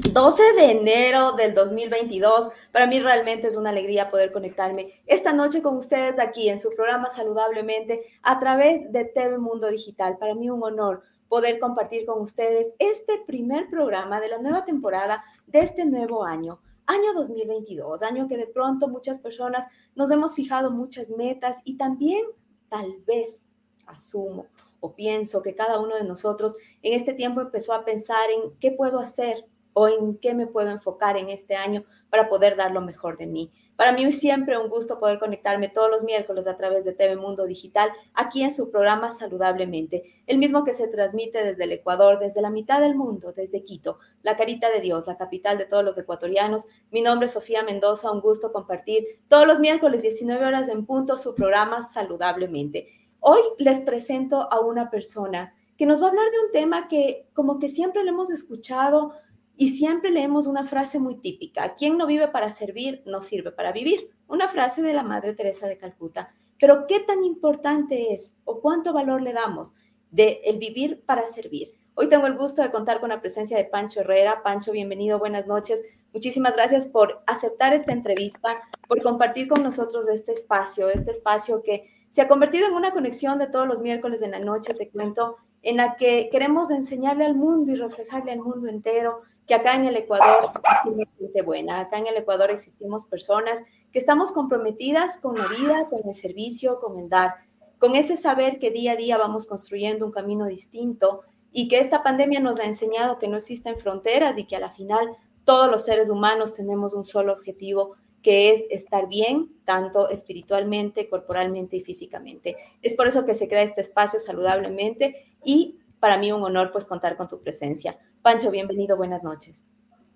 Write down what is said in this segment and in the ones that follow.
12 de enero del 2022. Para mí realmente es una alegría poder conectarme esta noche con ustedes aquí en su programa Saludablemente a través de TV Mundo Digital. Para mí un honor poder compartir con ustedes este primer programa de la nueva temporada de este nuevo año, año 2022, año que de pronto muchas personas nos hemos fijado muchas metas y también tal vez asumo o pienso que cada uno de nosotros en este tiempo empezó a pensar en qué puedo hacer o en qué me puedo enfocar en este año para poder dar lo mejor de mí. Para mí es siempre un gusto poder conectarme todos los miércoles a través de TV Mundo Digital, aquí en su programa Saludablemente, el mismo que se transmite desde el Ecuador, desde la mitad del mundo, desde Quito, la carita de Dios, la capital de todos los ecuatorianos. Mi nombre es Sofía Mendoza, un gusto compartir todos los miércoles 19 horas en punto su programa Saludablemente. Hoy les presento a una persona que nos va a hablar de un tema que como que siempre le hemos escuchado, y siempre leemos una frase muy típica, quien no vive para servir, no sirve para vivir. Una frase de la Madre Teresa de Calcuta. Pero ¿qué tan importante es o cuánto valor le damos de el vivir para servir? Hoy tengo el gusto de contar con la presencia de Pancho Herrera. Pancho, bienvenido, buenas noches. Muchísimas gracias por aceptar esta entrevista, por compartir con nosotros este espacio, este espacio que se ha convertido en una conexión de todos los miércoles de la noche, te cuento, en la que queremos enseñarle al mundo y reflejarle al mundo entero que acá en el Ecuador existimos gente buena, acá en el Ecuador existimos personas que estamos comprometidas con la vida, con el servicio, con el dar, con ese saber que día a día vamos construyendo un camino distinto y que esta pandemia nos ha enseñado que no existen fronteras y que a la final todos los seres humanos tenemos un solo objetivo que es estar bien, tanto espiritualmente, corporalmente y físicamente. Es por eso que se crea este espacio saludablemente y para mí un honor pues contar con tu presencia. Pancho, bienvenido, buenas noches.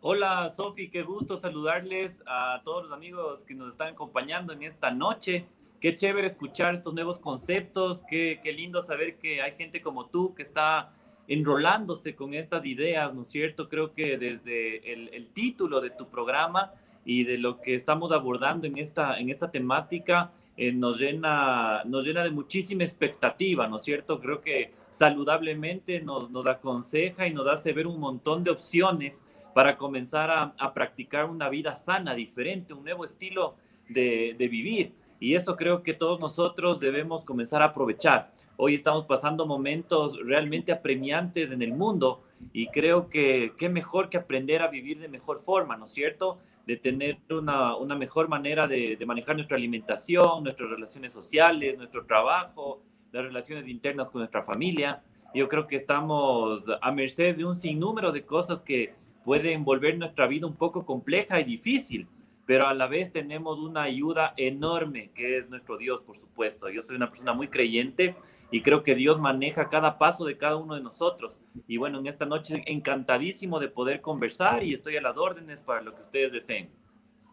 Hola Sofi, qué gusto saludarles a todos los amigos que nos están acompañando en esta noche. Qué chévere escuchar estos nuevos conceptos, qué, qué lindo saber que hay gente como tú que está enrolándose con estas ideas, ¿no es cierto? Creo que desde el, el, título de tu programa y de lo que estamos abordando en esta, en esta temática, eh, nos, llena, nos llena de muchísima expectativa, ¿no es cierto? Creo que saludablemente nos, nos aconseja y nos hace ver un montón de opciones para comenzar a, a practicar una vida sana, diferente, un nuevo estilo de, de vivir. Y eso creo que todos nosotros debemos comenzar a aprovechar. Hoy estamos pasando momentos realmente apremiantes en el mundo y creo que qué mejor que aprender a vivir de mejor forma, ¿no es cierto? de tener una, una mejor manera de, de, manejar nuestra alimentación, nuestras relaciones sociales, nuestro trabajo, las relaciones internas con nuestra familia. Yo creo que estamos a merced de un sinnúmero de cosas que pueden volver nuestra vida un poco compleja y difícil pero a la vez tenemos una ayuda enorme que es nuestro Dios, por supuesto. Yo soy una persona muy creyente y creo que Dios maneja cada paso de cada uno de nosotros. Y bueno, en esta noche encantadísimo de poder conversar y estoy a las órdenes para lo que ustedes deseen.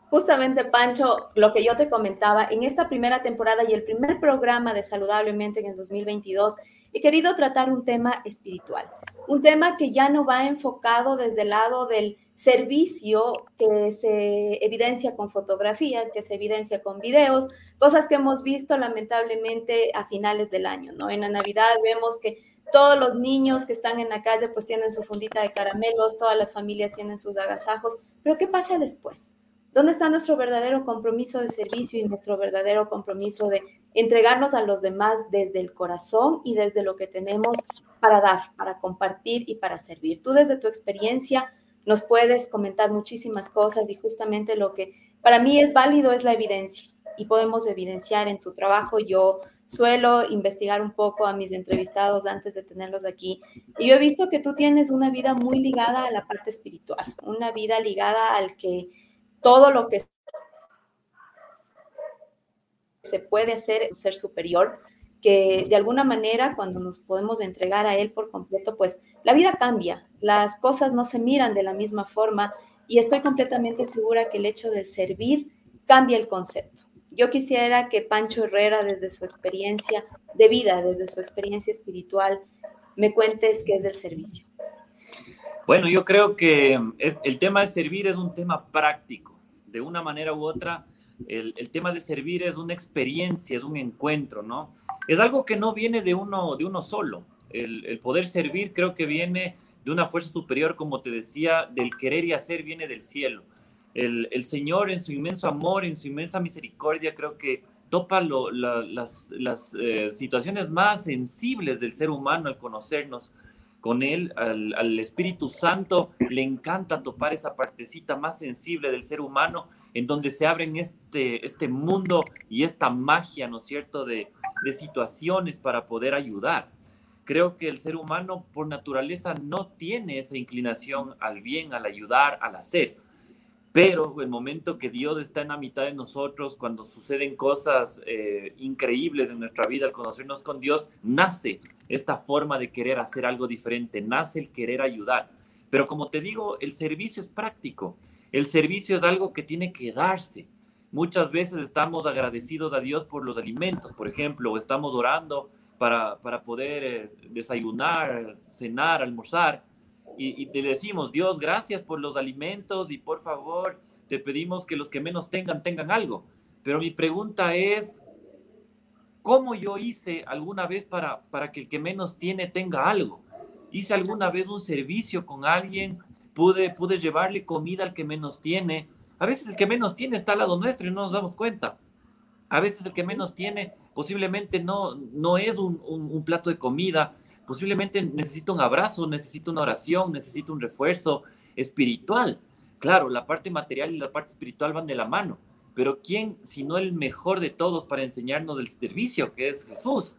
Justamente, Pancho, lo que yo te comentaba, en esta primera temporada y el primer programa de Saludablemente en el 2022, he querido tratar un tema espiritual, un tema que ya no va enfocado desde el lado del servicio que se evidencia con fotografías, que se evidencia con videos, cosas que hemos visto lamentablemente a finales del año, ¿no? En la Navidad vemos que todos los niños que están en la calle pues tienen su fundita de caramelos, todas las familias tienen sus agasajos, pero ¿qué pasa después? ¿Dónde está nuestro verdadero compromiso de servicio y nuestro verdadero compromiso de entregarnos a los demás desde el corazón y desde lo que tenemos para dar, para compartir y para servir? Tú desde tu experiencia, nos puedes comentar muchísimas cosas y justamente lo que para mí es válido es la evidencia y podemos evidenciar en tu trabajo. Yo suelo investigar un poco a mis entrevistados antes de tenerlos aquí y yo he visto que tú tienes una vida muy ligada a la parte espiritual, una vida ligada al que todo lo que se puede hacer un ser superior que de alguna manera cuando nos podemos entregar a Él por completo, pues la vida cambia, las cosas no se miran de la misma forma y estoy completamente segura que el hecho de servir cambia el concepto. Yo quisiera que Pancho Herrera, desde su experiencia de vida, desde su experiencia espiritual, me cuentes qué es el servicio. Bueno, yo creo que el tema de servir es un tema práctico. De una manera u otra, el, el tema de servir es una experiencia, es un encuentro, ¿no? Es algo que no viene de uno, de uno solo. El, poder servir creo que viene de una fuerza superior, como te decía, del querer y hacer viene del cielo. El, Señor en su inmenso amor, en su inmensa misericordia, creo que topa las, las eh, situaciones más sensibles del ser humano al conocernos con Él, al, al, Espíritu Santo, le encanta topar esa partecita más sensible del ser humano, en donde se abren este, este mundo y esta magia, ¿no es cierto?, de, de situaciones para poder ayudar. Creo que el ser humano por naturaleza no tiene esa inclinación al bien, al ayudar, al hacer pero el momento que Dios está en la mitad de nosotros, cuando suceden cosas eh, increíbles en nuestra vida, al conocernos con Dios, nace esta forma de querer hacer algo diferente, nace el querer ayudar. Pero como te digo, el servicio es práctico, el servicio es algo que tiene que darse. Muchas veces estamos agradecidos a Dios por los alimentos, por ejemplo, o estamos orando para, para poder eh, desayunar, cenar, almorzar, y, te decimos, Dios, gracias por los alimentos y por favor, te pedimos que los que menos tengan, tengan algo. Pero mi pregunta es, ¿cómo yo hice alguna vez para, para que el que menos tiene tenga algo? ¿Hice alguna vez un servicio con alguien? ¿Pude, pude llevarle comida al que menos tiene? A veces el que menos tiene está al lado nuestro y no nos damos cuenta. A veces el que menos tiene posiblemente no, no es un, un plato de comida, posiblemente necesita un abrazo, necesita una oración, necesita un refuerzo espiritual. Claro, la parte material y la parte espiritual van de la mano, pero ¿quién, sino el mejor de todos para enseñarnos el servicio, que es Jesús?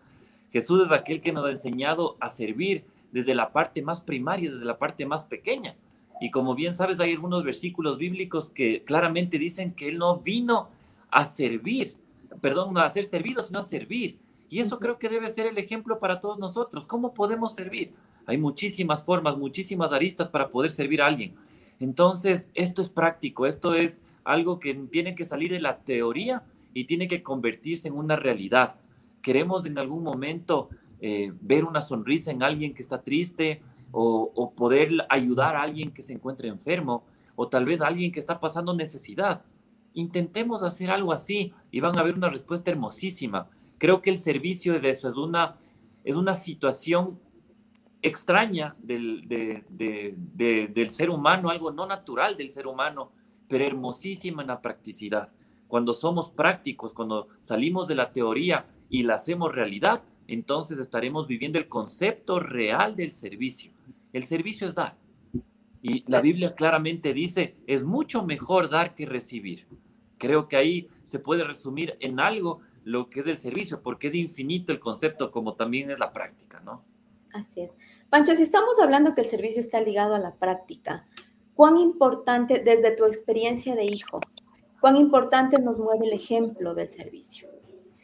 Jesús es aquel que nos ha enseñado a servir desde la parte más primaria, desde la parte más pequeña. Y como bien sabes, hay algunos versículos bíblicos que claramente dicen que Él no vino a servir, perdón, no a ser servido, sino a servir y eso creo que debe ser el ejemplo para todos nosotros. ¿Cómo podemos servir? Hay muchísimas formas, muchísimas aristas para poder servir a alguien. Entonces, esto es práctico, esto es algo que tiene que salir de la teoría y tiene que convertirse en una realidad. Queremos en algún momento eh, ver una sonrisa en alguien que está triste o, poder ayudar a alguien que se encuentre enfermo o tal vez a alguien que está pasando necesidad. Intentemos hacer algo así y van a ver una respuesta hermosísima. Creo que el servicio es eso, es una, es una situación extraña del, del ser humano, algo no natural del ser humano, pero hermosísima en la practicidad. Cuando somos prácticos, cuando salimos de la teoría y la hacemos realidad, entonces estaremos viviendo el concepto real del servicio. El servicio es dar. Y la Biblia claramente dice, es mucho mejor dar que recibir. Creo que ahí se puede resumir en algo lo que es el servicio, porque es infinito el concepto como también es la práctica, ¿no? Así es. Pancho, si estamos hablando que el servicio está ligado a la práctica, ¿cuán importante desde tu experiencia de hijo, cuán importante nos mueve el ejemplo del servicio?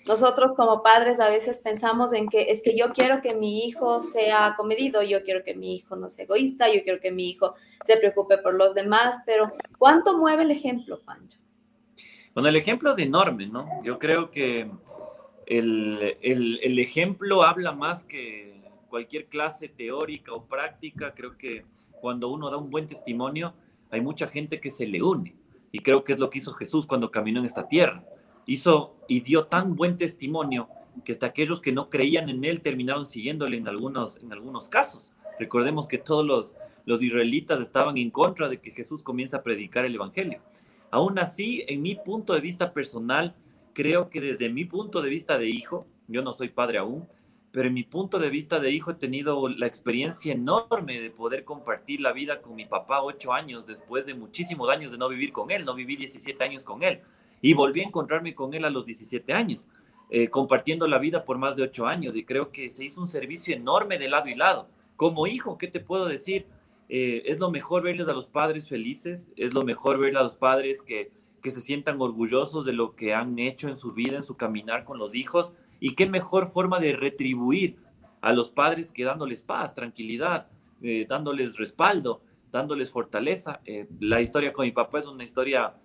Nosotros como padres a veces pensamos en que es que yo quiero que mi hijo sea comedido, yo quiero que mi hijo no sea egoísta, yo quiero que mi hijo se preocupe por los demás, pero ¿cuánto mueve el ejemplo, Pancho? Bueno, el ejemplo es enorme, ¿no? Yo creo que el, el, ejemplo habla más que cualquier clase teórica o práctica. Creo que cuando uno da un buen testimonio, hay mucha gente que se le une. Y creo que es lo que hizo Jesús cuando caminó en esta tierra. Hizo y dio tan buen testimonio que hasta aquellos que no creían en él terminaron siguiéndole en algunos, en algunos casos. Recordemos que todos los, los israelitas estaban en contra de que Jesús comience a predicar el Evangelio. Aún así, en mi punto de vista personal, creo que desde mi punto de vista de hijo, yo no soy padre aún, pero en mi punto de vista de hijo he tenido la experiencia enorme de poder compartir la vida con mi papá ocho años después de muchísimos años de no vivir con él, no viví 17 años con él y volví a encontrarme con él a los 17 años, eh, compartiendo la vida por más de ocho años y creo que se hizo un servicio enorme de lado y lado. Como hijo, ¿qué te puedo decir? Eh, es lo mejor verles a los padres felices, es lo mejor ver a los padres que, que se sientan orgullosos de lo que han hecho en su vida, en su caminar con los hijos, y qué mejor forma de retribuir a los padres que dándoles paz, tranquilidad, eh, dándoles respaldo, dándoles fortaleza. Eh, la historia con mi papá es una historia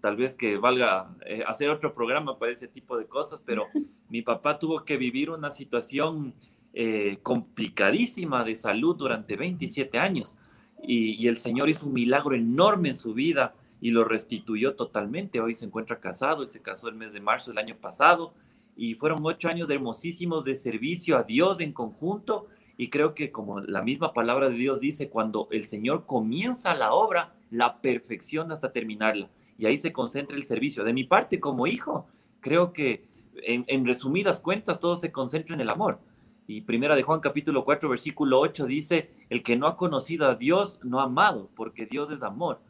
tal vez que valga hacer otro programa para ese tipo de cosas, pero mi papá tuvo que vivir una situación eh, complicadísima de salud durante 27 años y, el Señor hizo un milagro enorme en su vida y lo restituyó totalmente. Hoy se encuentra casado, él se casó el mes de marzo del año pasado y fueron ocho años hermosísimos de servicio a Dios en conjunto Y creo que como la misma palabra de Dios dice, cuando el Señor comienza la obra, la perfección hasta terminarla. Y ahí se concentra el servicio. De mi parte, como hijo, creo que en, resumidas cuentas todo se concentra en el amor. Y primera de Juan capítulo 4, versículo 8 dice, el que no ha conocido a Dios no ha amado, porque Dios es amor.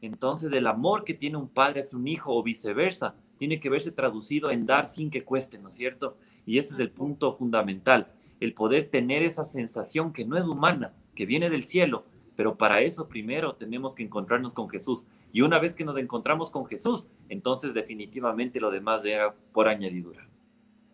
Entonces el amor que tiene un padre es un hijo o viceversa tiene que verse traducido en dar sin que cueste, ¿no es cierto? Y ese es el punto fundamental, el poder tener esa sensación que no es humana, que viene del cielo, pero para eso primero tenemos que encontrarnos con Jesús. Y una vez que nos encontramos con Jesús, entonces definitivamente lo demás llega por añadidura.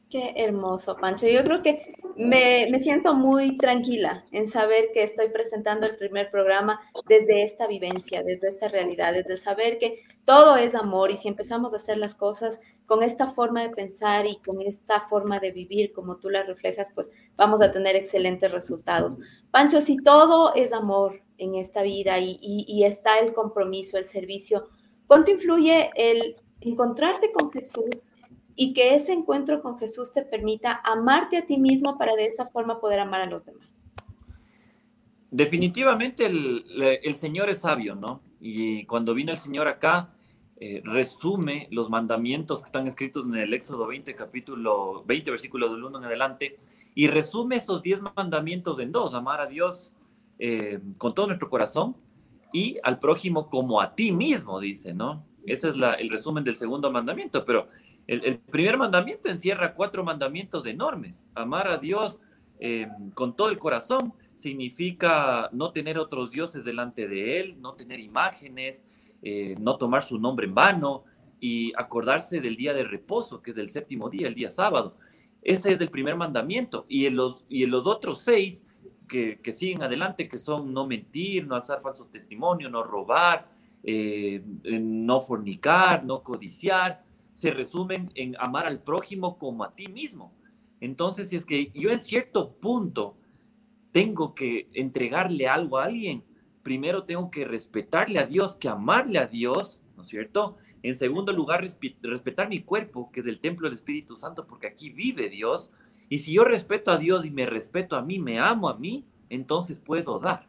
Qué hermoso, Pancho. Yo creo que me, me, siento muy tranquila en saber que estoy presentando el primer programa desde esta vivencia, desde esta realidad, desde saber que todo es amor y si empezamos a hacer las cosas con esta forma de pensar y con esta forma de vivir como tú la reflejas, pues vamos a tener excelentes resultados. Pancho, si todo es amor en esta vida y, está el compromiso, el servicio, ¿cuánto influye el encontrarte con Jesús? y que ese encuentro con Jesús te permita amarte a ti mismo para de esa forma poder amar a los demás. Definitivamente el, el Señor es sabio, ¿no? Y cuando vino el Señor acá, eh, resume los mandamientos que están escritos en el Éxodo 20, capítulo 20, versículo del 1 en adelante, y resume esos 10 mandamientos en dos, amar a Dios eh, con todo nuestro corazón y al prójimo como a ti mismo, dice, ¿no? Ese es el resumen del segundo mandamiento, pero el, primer mandamiento encierra cuatro mandamientos enormes. Amar a Dios eh, con todo el corazón significa no tener otros dioses delante de Él, no tener imágenes, eh, no tomar su nombre en vano y acordarse del día de reposo, que es el séptimo día, el día sábado. Ese es el primer mandamiento. Y en los, y en los otros seis que, siguen adelante, que son no mentir, no alzar falso testimonio, no robar, eh, no fornicar, no codiciar, se resumen en amar al prójimo como a ti mismo. Entonces, si es que yo en cierto punto tengo que entregarle algo a alguien, primero tengo que respetarle a Dios, que amarle a Dios, ¿no es cierto? En segundo lugar, respetar mi cuerpo, que es el templo del Espíritu Santo, porque aquí vive Dios. Y si yo respeto a Dios y me respeto a mí, me amo a mí, entonces puedo dar.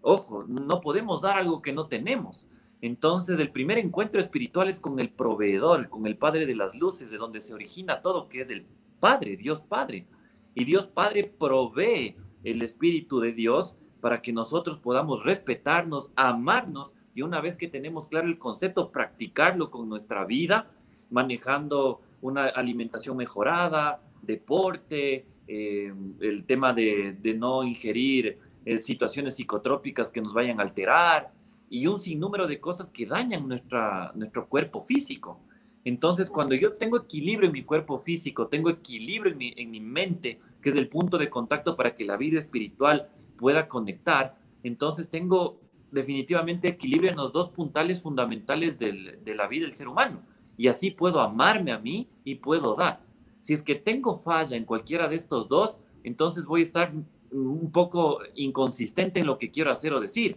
Ojo, no podemos dar algo que no tenemos. Entonces, el primer encuentro espiritual es con el proveedor, con el Padre de las Luces, de donde se origina todo, que es el Padre, Dios Padre. Y Dios Padre provee el Espíritu de Dios para que nosotros podamos respetarnos, amarnos y una vez que tenemos claro el concepto, practicarlo con nuestra vida, manejando una alimentación mejorada, deporte, eh, el tema de, no ingerir eh, situaciones psicotrópicas que nos vayan a alterar, y un sinnúmero de cosas que dañan nuestra, nuestro cuerpo físico. Entonces, cuando yo tengo equilibrio en mi cuerpo físico, tengo equilibrio en mi, en mi mente, que es el punto de contacto para que la vida espiritual pueda conectar, entonces tengo definitivamente equilibrio en los dos puntales fundamentales del, de la vida del ser humano. Y así puedo amarme a mí y puedo dar. Si es que tengo falla en cualquiera de estos dos, entonces voy a estar un poco inconsistente en lo que quiero hacer o decir.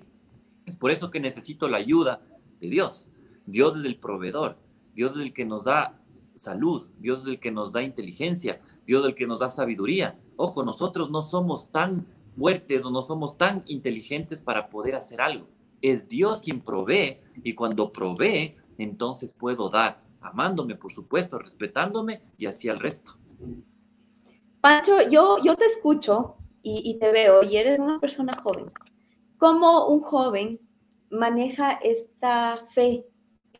Es por eso que necesito la ayuda de Dios. Dios es el proveedor, Dios es el que nos da salud, Dios es el que nos da inteligencia, Dios es el que nos da sabiduría. Ojo, nosotros no somos tan fuertes o no somos tan inteligentes para poder hacer algo. Es Dios quien provee y cuando provee, entonces puedo dar, amándome, por supuesto, respetándome y así al resto. Pancho, yo, yo te escucho y, y te veo y eres una persona joven cómo un joven maneja esta fe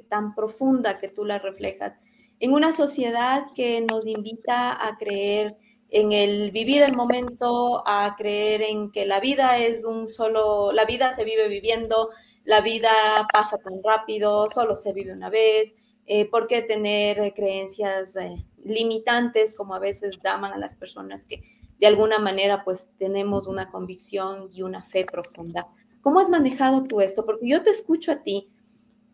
tan profunda que tú la reflejas en una sociedad que nos invita a creer en el vivir el momento, a creer en que la vida es un solo, la vida se vive viviendo, la vida pasa tan rápido, solo se vive una vez, eh, ¿por qué tener creencias eh, limitantes como a veces llaman a las personas que de alguna manera pues tenemos una convicción y una fe profunda. ¿Cómo has manejado tú esto? Porque yo te escucho a ti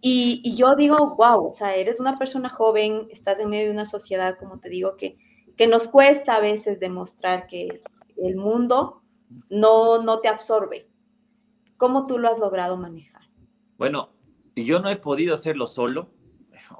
y, yo digo, wow, o sea, eres una persona joven, estás en medio de una sociedad, como te digo, que, que nos cuesta a veces demostrar que el mundo no, no te absorbe. ¿Cómo tú lo has logrado manejar? Bueno, yo no he podido hacerlo solo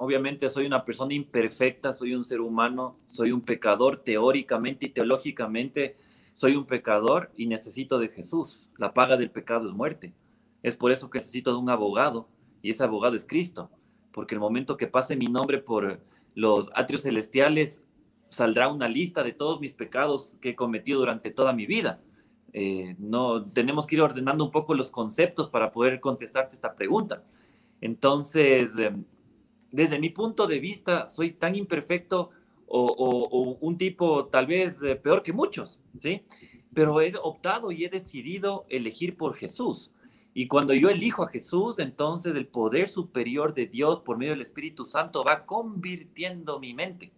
obviamente soy una persona imperfecta, soy un ser humano, soy un pecador teóricamente y teológicamente. soy un pecador y necesito de Jesús. La paga del pecado es muerte. Es por eso que necesito de un abogado y ese abogado es Cristo, porque el momento que pase mi nombre por los atrios celestiales, saldrá una lista de todos mis pecados que he cometido durante toda mi vida. Eh, no tenemos que ir ordenando un poco los conceptos para poder contestarte esta pregunta. Entonces, em, desde mi punto de vista, soy tan imperfecto o, un tipo tal vez eh, peor que muchos, ¿sí? Pero he optado y he decidido elegir por Jesús. Y cuando yo elijo a Jesús, entonces el poder superior de Dios por medio del Espíritu Santo va convirtiendo mi mente.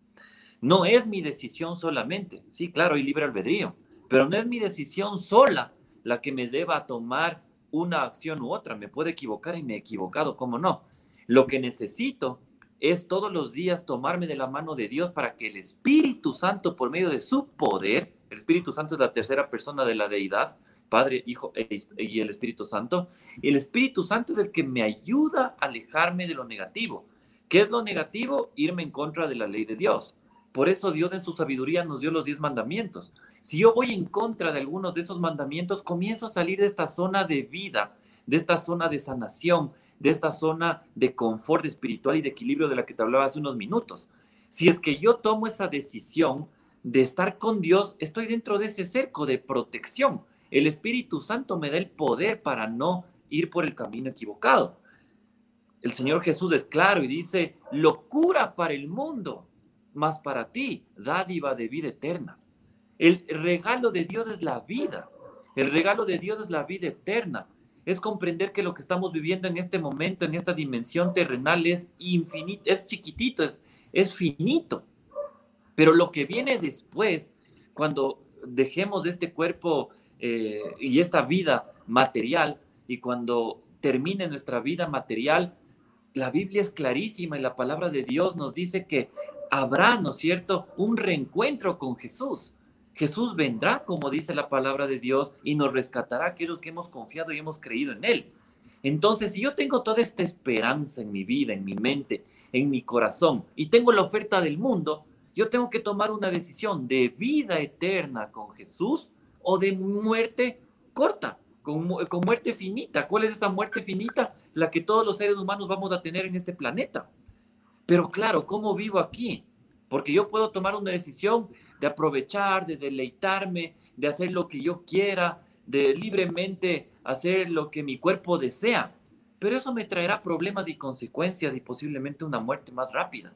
No es mi decisión solamente, sí, claro, hay libre albedrío, pero no es mi decisión sola la que me lleva a tomar una acción u otra. Me puede equivocar y me he equivocado, ¿cómo no? Lo que necesito es todos los días tomarme de la mano de Dios para que el Espíritu Santo, por medio de su poder, el Espíritu Santo es la tercera persona de la deidad, Padre, Hijo e y el Espíritu Santo, el Espíritu Santo es el que me ayuda a alejarme de lo negativo. ¿Qué es lo negativo? Irme en contra de la ley de Dios. Por eso Dios en su sabiduría nos dio los diez mandamientos. Si yo voy en contra de algunos de esos mandamientos, comienzo a salir de esta zona de vida, de esta zona de sanación, de esta zona de confort espiritual y de equilibrio de la que te hablaba hace unos minutos. Si es que yo tomo esa decisión de estar con Dios, estoy dentro de ese cerco de protección. El Espíritu Santo me da el poder para no ir por el camino equivocado. El Señor Jesús es claro y dice, locura para el mundo más para ti, dádiva de vida eterna. El regalo de Dios es la vida. El regalo de Dios es la vida eterna. Es comprender que lo que estamos viviendo en este momento, en esta dimensión terrenal, es infinito, es chiquitito, es, es finito. Pero lo que viene después, cuando dejemos este cuerpo eh, y esta vida material, y cuando termine nuestra vida material, la Biblia es clarísima y la palabra de Dios nos dice que habrá, ¿no es cierto?, un reencuentro con Jesús. Jesús vendrá, como dice la palabra de Dios, y nos rescatará a aquellos que hemos confiado y hemos creído en Él. Entonces, si yo tengo toda esta esperanza en mi vida, en mi mente, en mi corazón, y tengo la oferta del mundo, yo tengo que tomar una decisión de vida eterna con Jesús o de muerte corta, con, con muerte finita. ¿Cuál es esa muerte finita? La que todos los seres humanos vamos a tener en este planeta. Pero claro, ¿cómo vivo aquí? Porque yo puedo tomar una decisión de aprovechar, de deleitarme, de hacer lo que yo quiera, de libremente hacer lo que mi cuerpo desea. Pero eso me traerá problemas y consecuencias y posiblemente una muerte más rápida.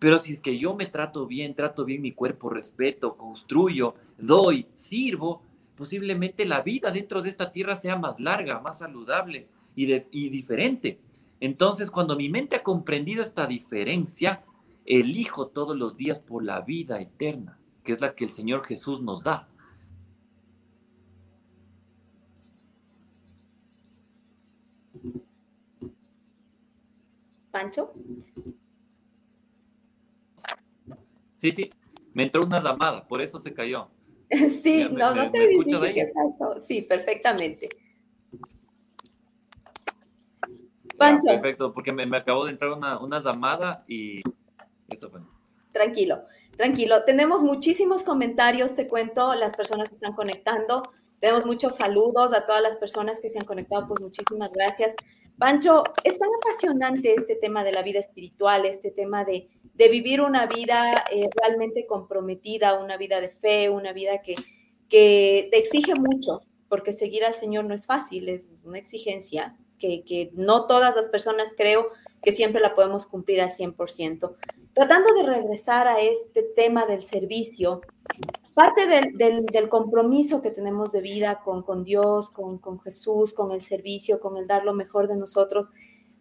Pero si es que yo me trato bien, trato bien mi cuerpo, respeto, construyo, doy, sirvo, posiblemente la vida dentro de esta tierra sea más larga, más saludable y, y diferente. Entonces, cuando mi mente ha comprendido esta diferencia, elijo todos los días por la vida eterna, que es la que el Señor Jesús nos da. Pancho. Sí, sí, me entró una llamada, por eso se cayó. Sí, no, no te dije qué pasó. Sí, perfectamente. Pancho. perfecto, porque me, me, acabó de entrar una, una llamada y eso fue. Tranquilo, tranquilo. Tenemos muchísimos comentarios, te cuento, las personas están conectando. Tenemos muchos saludos a todas las personas que se han conectado, pues muchísimas gracias. Pancho, es tan apasionante este tema de la vida espiritual, este tema de, de vivir una vida eh, realmente comprometida, una vida de fe, una vida que, que te exige mucho, porque seguir al Señor no es fácil, es una exigencia que, no todas las personas creo que siempre la podemos cumplir al 100%. Tratando de regresar a este tema del servicio, parte del, compromiso que tenemos de vida con, Dios, con, con, Jesús, con el servicio, con el dar lo mejor de nosotros,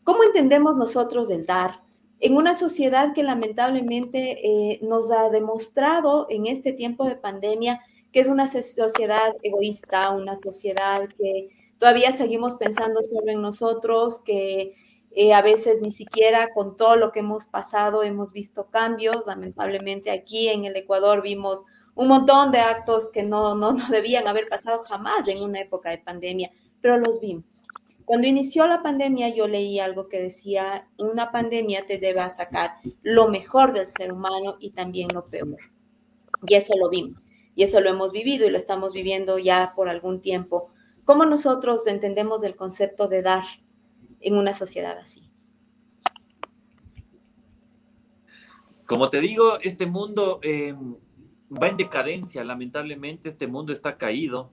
¿cómo entendemos nosotros el dar? En una sociedad que lamentablemente eh, nos ha demostrado en este tiempo de pandemia que es una sociedad egoísta, una sociedad que todavía seguimos pensando solo en nosotros, que eh, a veces ni siquiera con todo lo que hemos pasado hemos visto cambios. Lamentablemente aquí en el Ecuador vimos un montón de actos que no, no, no debían haber pasado jamás en una época de pandemia, pero los vimos. Cuando inició la pandemia yo leí algo que decía, una pandemia te debe sacar lo mejor del ser humano y también lo peor. Y eso lo vimos. y eso lo hemos vivido y lo estamos viviendo ya por algún tiempo. ¿Cómo nosotros entendemos el concepto de dar en una sociedad así? Como te digo, este mundo em, va en decadencia, lamentablemente este mundo está caído.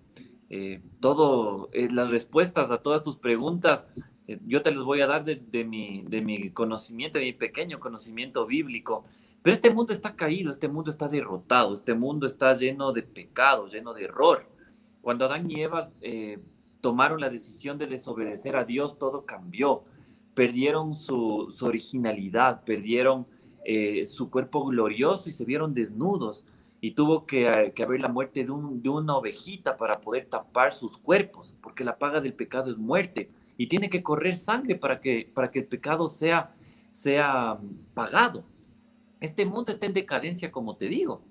Eh, todo, eh, las respuestas a todas tus preguntas, eh, yo te las voy a dar de, mi, de mi conocimiento, de mi pequeño conocimiento bíblico. Pero este mundo está caído, este mundo está derrotado, este mundo está lleno de pecado, lleno de error. Cuando Adán y Eva tomaron la decisión de desobedecer a Dios, todo cambió. Perdieron su, originalidad, perdieron eh, su cuerpo glorioso y se vieron desnudos y tuvo que, haber la muerte de, una ovejita para poder tapar sus cuerpos, porque la paga del pecado es muerte y tiene que correr sangre para que, para que el pecado sea, sea mm, pagado. Este mundo está en decadencia, como te digo.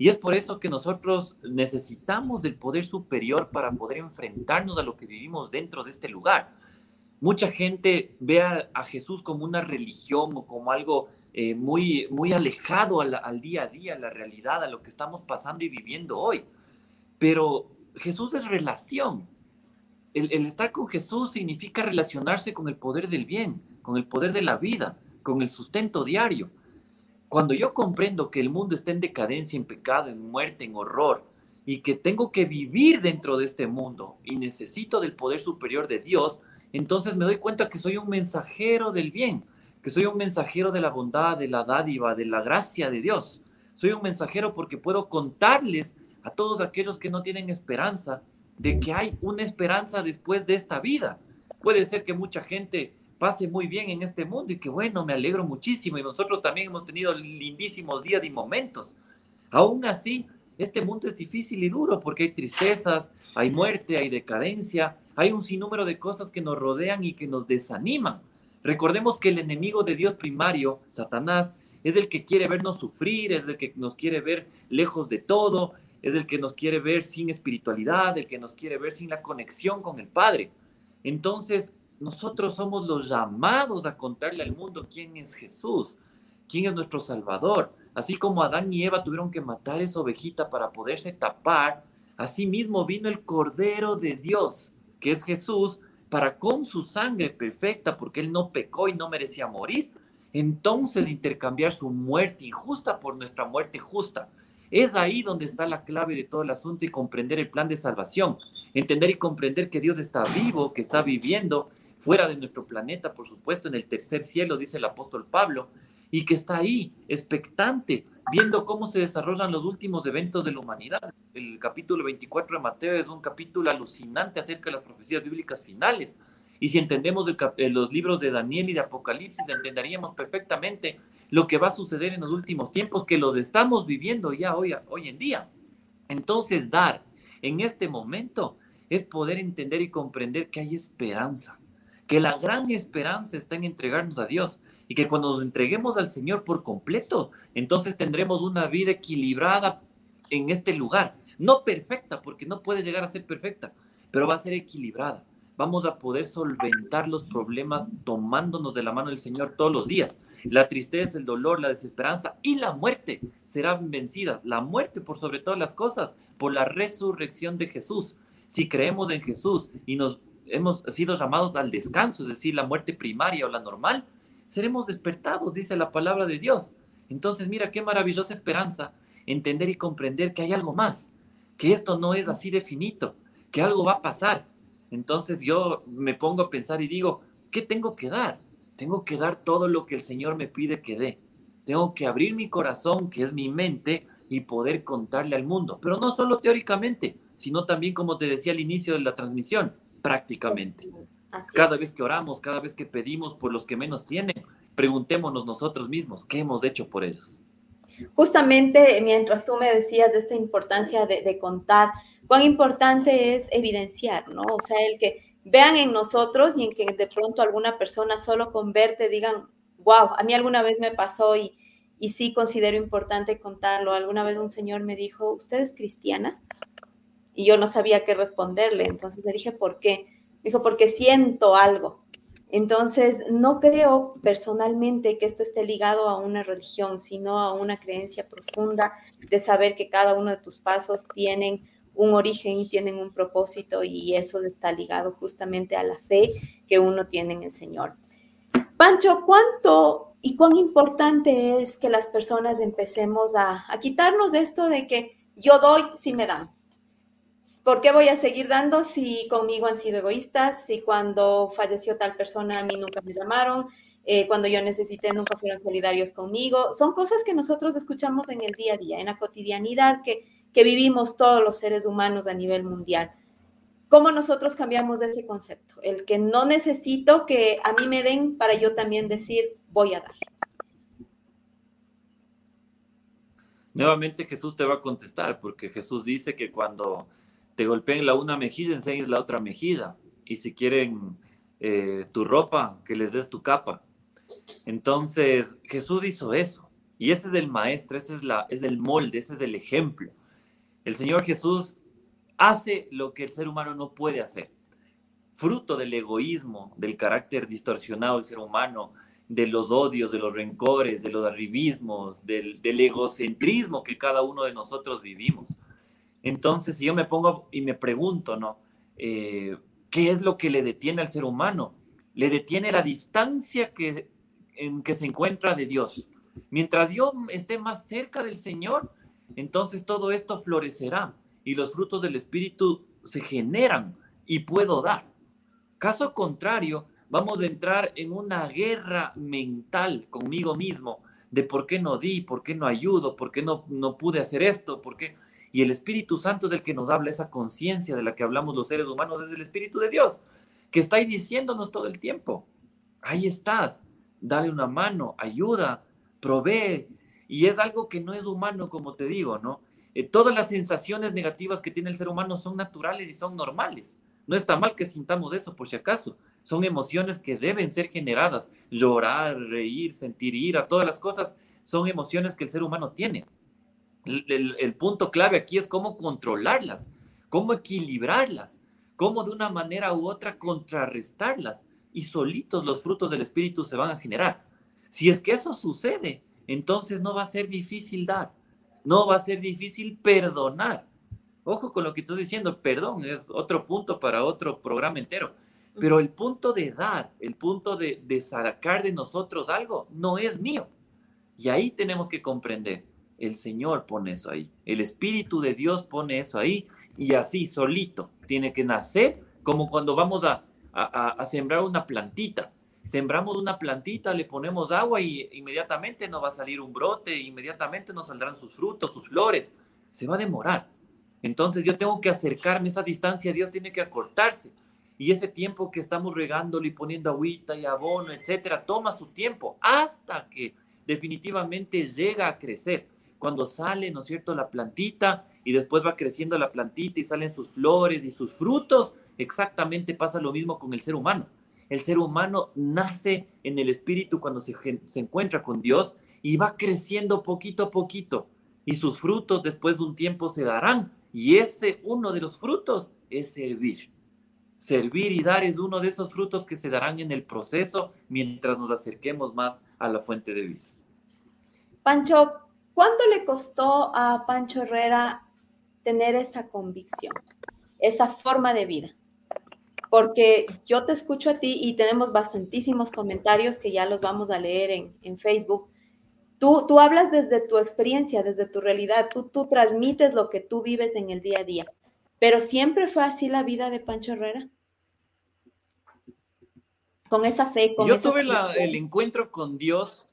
Y es por eso que nosotros necesitamos del poder superior para poder enfrentarnos a lo que vivimos dentro de este lugar. Mucha gente ve a Jesús como una religión o como algo eh, muy, muy alejado al, día a día, a la realidad, a lo que estamos pasando y viviendo hoy. Pero Jesús es relación. El, el, estar con Jesús significa relacionarse con el poder del bien, con el poder de la vida, con el sustento diario. Cuando yo comprendo que el mundo está en decadencia, en pecado, en muerte, en horror, y que tengo que vivir dentro de este mundo y necesito del poder superior de Dios, entonces me doy cuenta que soy un mensajero del bien, que soy un mensajero de la bondad, de la dádiva, de la gracia de Dios. Soy un mensajero porque puedo contarles a todos aquellos que no tienen esperanza de que hay una esperanza después de esta vida. Puede ser que mucha gente pase muy bien en este mundo y que bueno, me alegro muchísimo y nosotros también hemos tenido lindísimos días y momentos. Aún así, este mundo es difícil y duro porque hay tristezas, hay muerte, hay decadencia, hay un sinnúmero de cosas que nos rodean y que nos desaniman. Recordemos que el enemigo de Dios primario, Satanás, es el que quiere vernos sufrir, es el que nos quiere ver lejos de todo, es el que nos quiere ver sin espiritualidad, el que nos quiere ver sin la conexión con el Padre. Entonces, nosotros somos los llamados a contarle al mundo quién es Jesús, quién es nuestro Salvador. Así como Adán y Eva tuvieron que matar esa ovejita para poderse tapar, así mismo vino el Cordero de Dios, que es Jesús, para con su sangre perfecta, porque él no pecó y no merecía morir, entonces intercambiar su muerte injusta por nuestra muerte justa. Es ahí donde está la clave de todo el asunto y comprender el plan de salvación. Entender y comprender que Dios está vivo, que está viviendo fuera de nuestro planeta, por supuesto, en el tercer cielo, dice el apóstol Pablo, y que está ahí, expectante, viendo cómo se desarrollan los últimos eventos de la humanidad. El capítulo 24 de Mateo es un capítulo alucinante acerca de las profecías bíblicas finales. Y si entendemos eh, los libros de Daniel y de Apocalipsis, entenderíamos perfectamente lo que va a suceder en los últimos tiempos, que los estamos viviendo ya hoy, hoy en día. Entonces, dar en este momento es poder entender y comprender que hay esperanza, que la gran esperanza está en entregarnos a Dios, y que cuando nos entreguemos al Señor por completo, entonces tendremos una vida equilibrada en este lugar. No perfecta, porque no puede llegar a ser perfecta, pero va a ser equilibrada. Vamos a poder solventar los problemas tomándonos de la mano del Señor todos los días. La tristeza, el dolor, la desesperanza y la muerte serán vencidas. La muerte por sobre todas las cosas, por la resurrección de Jesús. Si creemos en Jesús y nos hemos sido llamados al descanso, es decir, la muerte primaria o la normal, seremos despertados, dice la palabra de Dios. Entonces, mira qué maravillosa esperanza entender y comprender que hay algo más, que esto no es así definito, que algo va a pasar. Entonces yo me pongo a pensar y digo, ¿qué tengo que dar? Tengo que dar todo lo que el Señor me pide que dé. Tengo que abrir mi corazón, que es mi mente, y poder contarle al mundo. Pero no solo teóricamente, sino también, como te decía al inicio de la transmisión, prácticamente cada vez que oramos, cada vez que pedimos por los que menos tienen, preguntémonos nosotros mismos, ¿qué hemos hecho por ellos? Justamente mientras tú me decías de esta importancia de, contar, cuán importante es evidenciar, ¿no? O sea, el que vean en nosotros y en que de pronto alguna persona solo con verte digan, wow, a mí alguna vez me pasó y, y sí considero importante contarlo. Alguna vez un señor me dijo, ¿usted es cristiana? Y yo no sabía qué responderle, entonces le dije, ¿por qué? Dijo, porque siento algo. Entonces, no creo personalmente que esto esté ligado a una religión, sino a una creencia profunda de saber que cada uno de tus pasos tienen un origen y tienen un propósito y eso está ligado justamente a la fe que uno tiene en el Señor. Pancho, ¿cuánto y cuán importante es que las personas empecemos a, a quitarnos esto de que yo doy si me dan? ¿Por qué voy a seguir dando si conmigo han sido egoístas? Si cuando falleció tal persona a mí nunca me llamaron, eh, cuando yo necesité nunca fueron solidarios conmigo. Son cosas que nosotros escuchamos en el día a día, en la cotidianidad que, que vivimos todos los seres humanos a nivel mundial. ¿Cómo nosotros cambiamos ese concepto? El que no necesito que a mí me den para yo también decir voy a dar. Nuevamente Jesús te va a contestar, porque Jesús dice que cuando te golpeen la una mejilla, enseñes la otra mejilla. Y si quieren eh, tu ropa, que les des tu capa. Entonces, Jesús hizo eso. Y ese es el maestro, ese es, la, es el molde, ese es el ejemplo. El Señor Jesús hace lo que el ser humano no puede hacer. Fruto del egoísmo, del carácter distorsionado del ser humano, de los odios, de los rencores, de los arribismos, del, del egocentrismo que cada uno de nosotros vivimos. Entonces, si yo me pongo y me pregunto, ¿no? Eh, ¿Qué es lo que le detiene al ser humano? Le detiene la distancia que, en que se encuentra de Dios. Mientras yo esté más cerca del Señor, entonces todo esto florecerá y los frutos del Espíritu se generan y puedo dar. Caso contrario, vamos a entrar en una guerra mental conmigo mismo de por qué no di, por qué no ayudo, por qué no, no pude hacer esto, por qué y el Espíritu Santo es el que nos habla, esa conciencia de la que hablamos los seres humanos, es el Espíritu de Dios, que está diciéndonos todo el tiempo. Ahí estás, dale una mano, ayuda, provee. Y es algo que no es humano, como te digo, ¿no? Eh, todas las sensaciones negativas que tiene el ser humano son naturales y son normales. No está mal que sintamos eso, por si acaso. Son emociones que deben ser generadas. Llorar, reír, sentir ira, todas las cosas son emociones que el ser humano tiene. El, punto clave aquí es cómo controlarlas, cómo equilibrarlas, cómo de una manera u otra contrarrestarlas y solitos los frutos del Espíritu se van a generar. Si es que eso sucede, entonces no va a ser difícil dar, no va a ser difícil perdonar. Ojo con lo que estoy diciendo, perdón, es otro punto para otro programa entero. Pero el punto de dar, el punto de, de sacar de nosotros algo, no es mío. Y ahí tenemos que comprender el Señor pone eso ahí. El Espíritu de Dios pone eso ahí y así, solito, tiene que nacer como cuando vamos a, sembrar una plantita. Sembramos una plantita, le ponemos agua y inmediatamente nos va a salir un brote, inmediatamente nos saldrán sus frutos, sus flores. Se va a demorar. Entonces yo tengo que acercarme, esa distancia Dios tiene que acortarse. Y ese tiempo que estamos regándole y poniendo agüita y abono, etcétera, toma su tiempo hasta que definitivamente llega a crecer cuando sale, ¿no es cierto?, la plantita y después va creciendo la plantita y salen sus flores y sus frutos, exactamente pasa lo mismo con el ser humano. El ser humano nace en el espíritu cuando se, se encuentra con Dios y va creciendo poquito a poquito y sus frutos después de un tiempo se darán y ese uno de los frutos es servir. Servir y dar es uno de esos frutos que se darán en el proceso mientras nos acerquemos más a la fuente de vida. Pancho, ¿Cuánto le costó a Pancho Herrera tener esa convicción, esa forma de vida? Porque yo te escucho a ti y tenemos bastantísimos comentarios que ya los vamos a leer en, Facebook. Tú, tú hablas desde tu experiencia, desde tu realidad, tú, tú transmites lo que tú vives en el día a día. Pero siempre fue así la vida de Pancho Herrera. Con esa fe. Con yo tuve el encuentro con Dios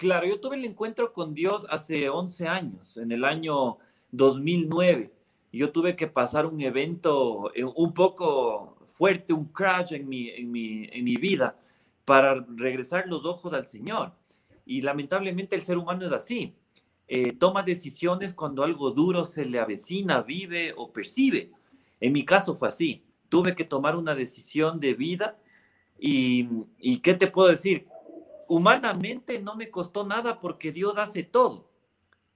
Claro, yo tuve el encuentro con Dios hace 11 años, en el año 2009. Yo tuve que pasar un evento eh, un poco fuerte, un crash en mi, vida para regresar los ojos al Señor. Y lamentablemente el ser humano es así. Eh, toma decisiones cuando algo duro se le avecina, vive o percibe. En mi caso fue así. Tuve que tomar una decisión de vida y ¿qué te puedo decir? Humanamente no me costó nada porque Dios hace todo.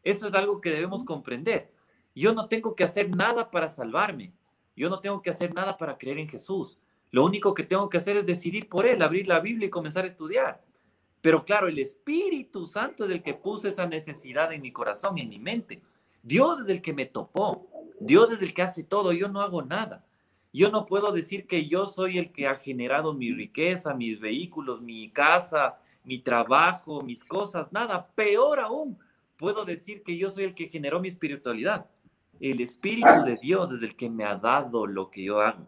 Eso es algo que debemos comprender. Yo no tengo que hacer nada para salvarme. Yo no tengo que hacer nada para creer en Jesús. Lo único que tengo que hacer es decidir por él, abrir la Biblia y comenzar a estudiar. Pero claro, el Espíritu Santo es el que puso esa necesidad en mi corazón, en mi mente. Dios es el que me topó. Dios es el que hace todo. Yo no hago nada. Yo no puedo decir que yo soy el que ha generado mi riqueza, mis vehículos, mi casa, mi trabajo, mis cosas, nada. Peor aún, puedo decir que yo soy el que generó mi espiritualidad. El Espíritu de Dios es el que me ha dado lo que yo hago.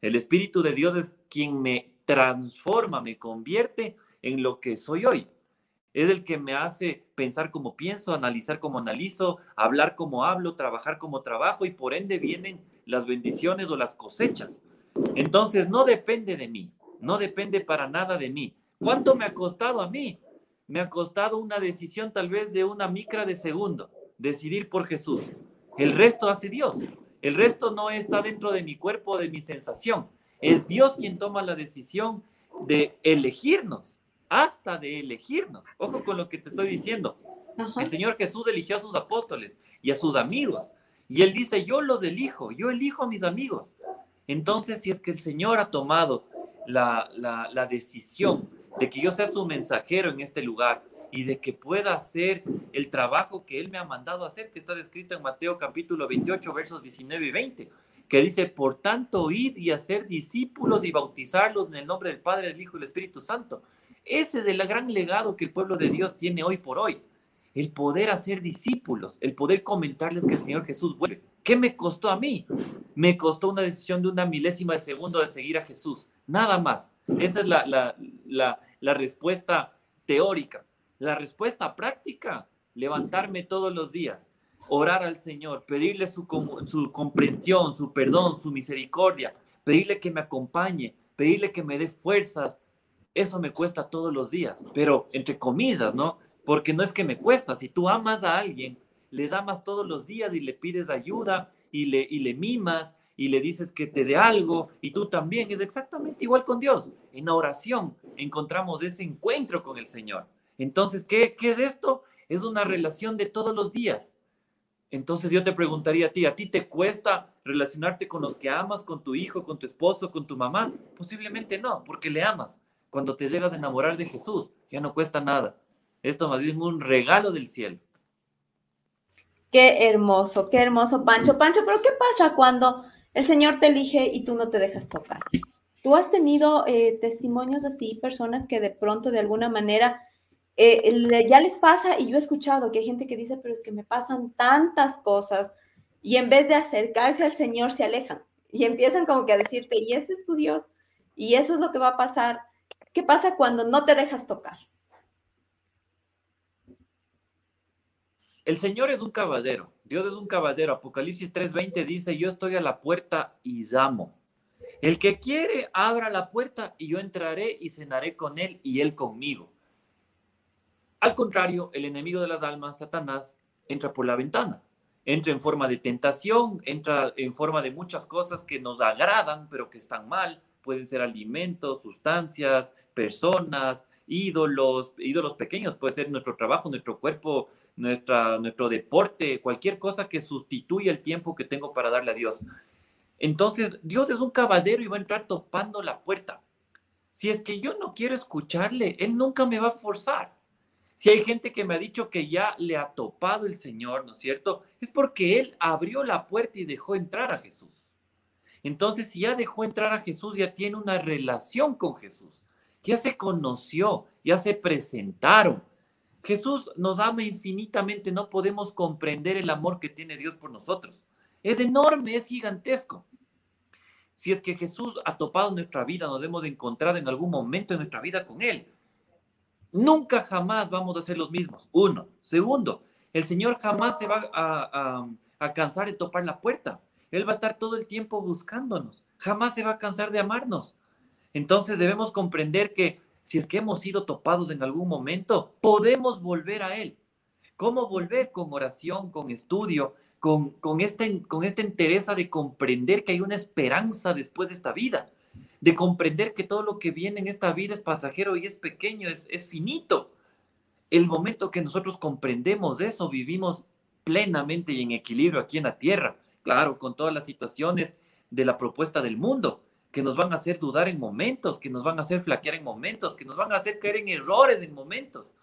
El Espíritu de Dios es quien me transforma, me convierte en lo que soy hoy. Es el que me hace pensar como pienso, analizar como analizo, hablar como hablo, trabajar como trabajo y por ende vienen las bendiciones o las cosechas. Entonces no depende de mí, no depende para nada de mí. ¿Cuánto me ha costado a mí? Me ha costado una decisión tal vez de una micra de segundo, decidir por Jesús. El resto hace Dios. El resto no está dentro de mi cuerpo, de mi sensación. Es Dios quien toma la decisión de elegirnos, hasta de elegirnos. Ojo con lo que te estoy diciendo. El Señor Jesús eligió a sus apóstoles y a sus amigos. Y Él dice, yo los elijo, yo elijo a mis amigos. Entonces, si es que el Señor ha tomado la, la, la decisión de que yo sea su mensajero en este lugar, y de que pueda hacer el trabajo que Él me ha mandado hacer, que está descrito en Mateo capítulo 28, versos 19 y 20, que dice, por tanto, id y hacer discípulos y bautizarlos en el nombre del Padre, del Hijo y del Espíritu Santo. Ese es el gran legado que el pueblo de Dios tiene hoy por hoy. El poder hacer discípulos, el poder comentarles que el Señor Jesús vuelve. ¿Qué me costó a mí? Me costó una decisión de una milésima de segundo de seguir a Jesús. Nada más. Esa es la, la, la, respuesta teórica. La respuesta práctica, levantarme todos los días, orar al Señor, pedirle su, su comprensión, su perdón, su misericordia, pedirle que me acompañe, pedirle que me dé fuerzas. Eso me cuesta todos los días, pero entre comillas, ¿no? Porque no es que me cuesta. Si tú amas a alguien, les amas todos los días y le pides ayuda y le, y le mimas y le dices que te dé algo y tú también. Es exactamente igual con Dios. En la oración encontramos ese encuentro con el Señor. Entonces, ¿qué, ¿qué es esto? Es una relación de todos los días. Entonces yo te preguntaría a ti, ¿a ti te cuesta relacionarte con los que amas, con tu hijo, con tu esposo, con tu mamá? Posiblemente no, porque le amas. Cuando te llegas a enamorar de Jesús, ya no cuesta nada. Esto más bien un regalo del cielo. Qué hermoso, qué hermoso, Pancho. Pancho, pero ¿qué pasa cuando el Señor te elige y tú no te dejas tocar? ¿Tú has tenido eh, testimonios así, personas que de pronto, de alguna manera, eh, ya les pasa, y yo he escuchado que hay gente que dice, pero es que me pasan tantas cosas, y en vez de acercarse al Señor, se alejan y empiezan como que a decirte, y ese es tu Dios, y eso es lo que va a pasar. ¿Qué pasa cuando no te dejas tocar? El Señor es un caballero, Dios es un caballero. Apocalipsis 3:20 dice, yo estoy a la puerta y llamo. El que quiere, abra la puerta y yo entraré y cenaré con él y él conmigo. Al contrario, el enemigo de las almas, Satanás, entra por la ventana. Entra en forma de tentación, entra en forma de muchas cosas que nos agradan, pero que están mal. Pueden ser alimentos, sustancias, personas, ídolos, ídolos pequeños. Puede ser nuestro trabajo, nuestro cuerpo, nuestra, nuestro deporte, cualquier cosa que sustituya el tiempo que tengo para darle a Dios. Entonces, Dios es un caballero y va a entrar topando la puerta. Si es que yo no quiero escucharle, Él nunca me va a forzar. Si hay gente que me ha dicho que ya le ha topado el Señor, ¿no es cierto? Es porque Él abrió la puerta y dejó entrar a Jesús. Entonces, si ya dejó entrar a Jesús, ya tiene una relación con Jesús. Ya se conoció, ya se presentaron. Jesús nos ama infinitamente, no podemos comprender el amor que tiene Dios por nosotros. Es enorme, es gigantesco. Si es que Jesús ha topado nuestra vida, nos hemos encontrado en algún momento de nuestra vida con Él. Nunca jamás vamos a ser los mismos. Uno. Segundo, el Señor jamás se va a, cansar de topar la puerta. Él va a estar todo el tiempo buscándonos. Jamás se va a cansar de amarnos. Entonces debemos comprender que si es que hemos sido topados en algún momento, podemos volver a Él. ¿Cómo volver? Con oración, con estudio, con, con, este, con esta entereza de comprender que hay una esperanza después de esta vida de comprender que todo lo que viene en esta vida es pasajero y es pequeño, es, es finito. El momento que nosotros comprendemos eso, vivimos plenamente y en equilibrio aquí en la tierra, claro, con todas las situaciones de la propuesta del mundo, que nos van a hacer dudar en momentos, que nos van a hacer flaquear en momentos, que nos van a hacer caer en errores en momentos.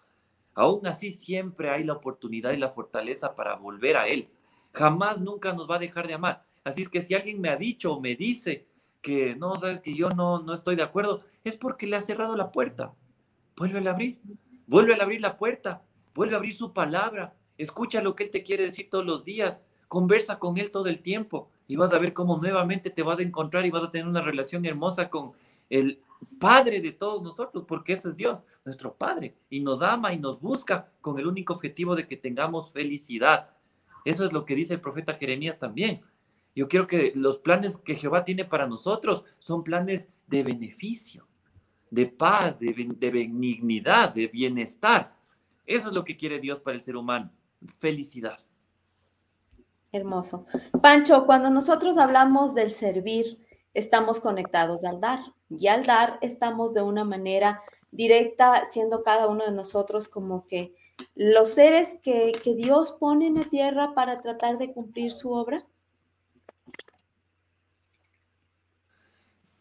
Aún así siempre hay la oportunidad y la fortaleza para volver a Él. Jamás, nunca nos va a dejar de amar. Así es que si alguien me ha dicho o me dice que no, sabes que yo no, no estoy de acuerdo, es porque le ha cerrado la puerta. Vuelve a abrir, vuelve a abrir la puerta, vuelve a abrir su palabra, escucha lo que Él te quiere decir todos los días, conversa con Él todo el tiempo y vas a ver cómo nuevamente te vas a encontrar y vas a tener una relación hermosa con el Padre de todos nosotros, porque eso es Dios, nuestro Padre, y nos ama y nos busca con el único objetivo de que tengamos felicidad. Eso es lo que dice el profeta Jeremías también. Yo quiero que los planes que Jehová tiene para nosotros son planes de beneficio, de paz, de, de benignidad, de bienestar. Eso es lo que quiere Dios para el ser humano, felicidad. Hermoso. Pancho, cuando nosotros hablamos del servir, estamos conectados al dar. Y al dar estamos de una manera directa, siendo cada uno de nosotros como que los seres que, que Dios pone en la tierra para tratar de cumplir su obra.